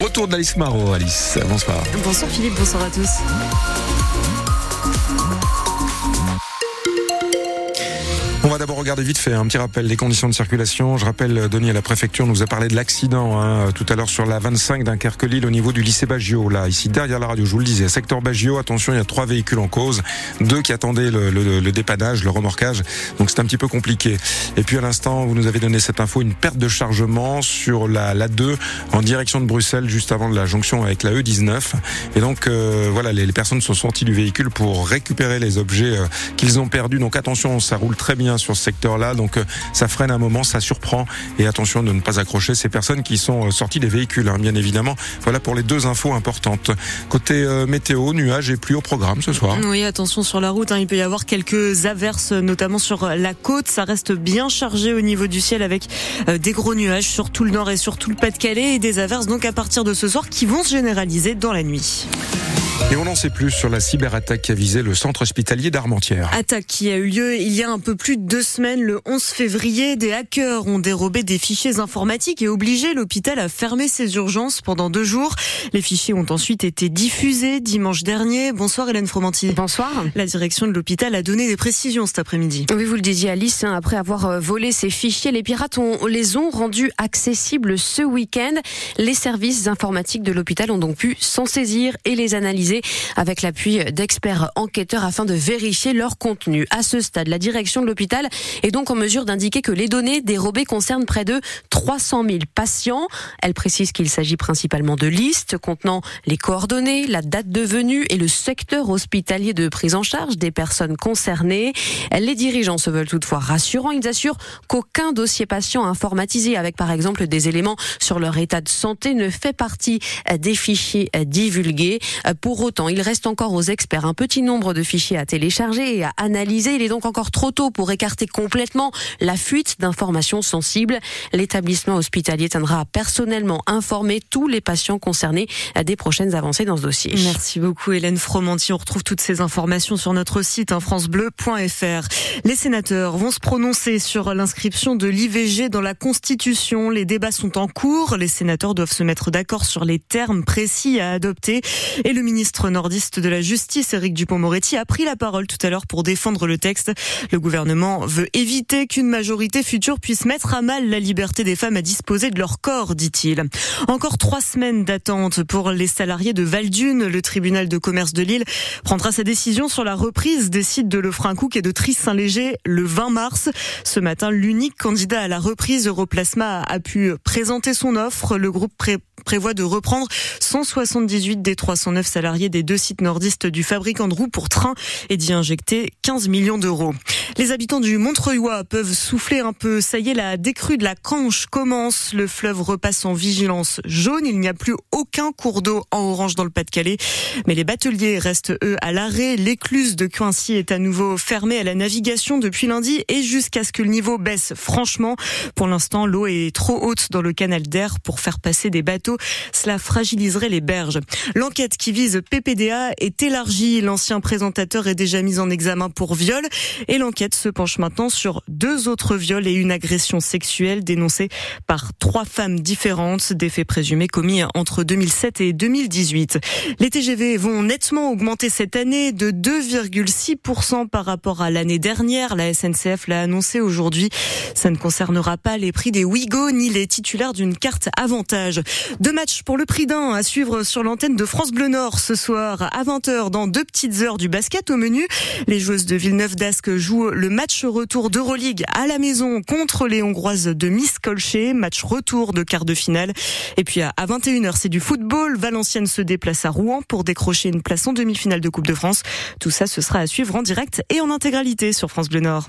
Retour d'Alice Marot, Alice. Bonsoir. Bonsoir Philippe, bonsoir à tous. D'abord regarder vite fait un petit rappel des conditions de circulation. Je rappelle, Denis à la préfecture nous a parlé de l'accident hein, tout à l'heure sur la 25 d'Inkerque-Lille au niveau du lycée Baggio. Là, ici derrière la radio, je vous le disais, secteur Baggio. Attention, il y a trois véhicules en cause, deux qui attendaient le, le, le dépannage, le remorquage. Donc c'est un petit peu compliqué. Et puis à l'instant, vous nous avez donné cette info, une perte de chargement sur la, la 2 en direction de Bruxelles, juste avant la jonction avec la E19. Et donc euh, voilà, les, les, personnes sont sorties du véhicule pour récupérer les objets euh, qu'ils ont perdus. Donc attention, ça roule très bien sur secteur-là. Donc euh, ça freine un moment, ça surprend. Et attention de ne pas accrocher ces personnes qui sont euh, sorties des véhicules, hein, bien évidemment. Voilà pour les deux infos importantes. Côté euh, météo, nuages et pluie au programme ce soir. Oui, attention sur la route. Hein, il peut y avoir quelques averses, notamment sur la côte. Ça reste bien chargé au niveau du ciel avec des gros nuages sur tout le nord et sur tout le Pas-de-Calais et des averses donc à partir de ce soir qui vont se généraliser dans la nuit. Et on n'en sait plus sur la cyberattaque qui a visé le centre hospitalier d'Armentières. Attaque qui a eu lieu il y a un peu plus de deux semaines, le 11 février. Des hackers ont dérobé des fichiers informatiques et obligé l'hôpital à fermer ses urgences pendant deux jours. Les fichiers ont ensuite été diffusés dimanche dernier. Bonsoir Hélène Fromanti. Bonsoir. La direction de l'hôpital a donné des précisions cet après-midi. Oui, vous le disiez Alice, hein, après avoir volé ces fichiers, les pirates ont, les ont rendus accessibles ce week-end. Les services informatiques de l'hôpital ont donc pu s'en saisir et les analyser avec l'appui d'experts enquêteurs afin de vérifier leur contenu. À ce stade, la direction de l'hôpital est donc en mesure d'indiquer que les données dérobées concernent près de 300 000 patients. Elle précise qu'il s'agit principalement de listes contenant les coordonnées, la date de venue et le secteur hospitalier de prise en charge des personnes concernées. Les dirigeants se veulent toutefois rassurants. Ils assurent qu'aucun dossier patient informatisé avec par exemple des éléments sur leur état de santé ne fait partie des fichiers divulgués. Pour autant, il reste encore aux experts un petit nombre de fichiers à télécharger et à analyser. Il est donc encore trop tôt pour écarter complètement la fuite d'informations sensibles. L'établissement hospitalier tiendra personnellement informer tous les patients concernés des prochaines avancées dans ce dossier. Merci beaucoup Hélène Fromanti. On retrouve toutes ces informations sur notre site hein, francebleu.fr. Les sénateurs vont se prononcer sur l'inscription de l'IVG dans la Constitution. Les débats sont en cours. Les sénateurs doivent se mettre d'accord sur les termes précis à adopter. Et le ministre nordiste de la Justice, Éric Dupont-Moretti, a pris la parole tout à l'heure pour défendre le texte. Le gouvernement veut éviter qu'une majorité future puisse mettre à mal la liberté des femmes à disposer de leur corps, dit-il. Encore trois semaines d'attente pour les salariés de Valdune. Le tribunal de commerce de Lille prendra sa décision sur la reprise des sites de Lefrancouc et de Tris-Saint-Léger le 20 mars. Ce matin, l'unique candidat à la reprise Europlasma a pu présenter son offre. Le groupe pré prévoit de reprendre 178 des 309 salariés des deux sites nordistes du fabricant de roues pour train et d'y injecter 15 millions d'euros. Les habitants du Montreuilois peuvent souffler un peu. Ça y est, la décrue de la Canche commence. Le fleuve repasse en vigilance jaune. Il n'y a plus aucun cours d'eau en orange dans le Pas-de-Calais. Mais les bateliers restent, eux, à l'arrêt. L'écluse de Coincy est à nouveau fermée à la navigation depuis lundi et jusqu'à ce que le niveau baisse franchement. Pour l'instant, l'eau est trop haute dans le canal d'air pour faire passer des bateaux. Cela fragiliserait les berges. L'enquête qui vise PPDA est élargie. L'ancien présentateur est déjà mis en examen pour viol et l'enquête se penche maintenant sur deux autres viols et une agression sexuelle dénoncée par trois femmes différentes, des faits présumés commis entre 2007 et 2018. Les TGV vont nettement augmenter cette année de 2,6% par rapport à l'année dernière. La SNCF l'a annoncé aujourd'hui. Ça ne concernera pas les prix des Ouigo ni les titulaires d'une carte avantage. Deux matchs pour le prix d'un à suivre sur l'antenne de France Bleu Nord ce soir à 20h dans deux petites heures du basket au menu. Les joueuses de Villeneuve d'Ascq jouent le match retour d'Euroleague à la maison contre les Hongroises de Miss Colcher, match retour de quart de finale. Et puis à 21h, c'est du football. Valenciennes se déplace à Rouen pour décrocher une place en demi-finale de Coupe de France. Tout ça, ce sera à suivre en direct et en intégralité sur France Bleu Nord.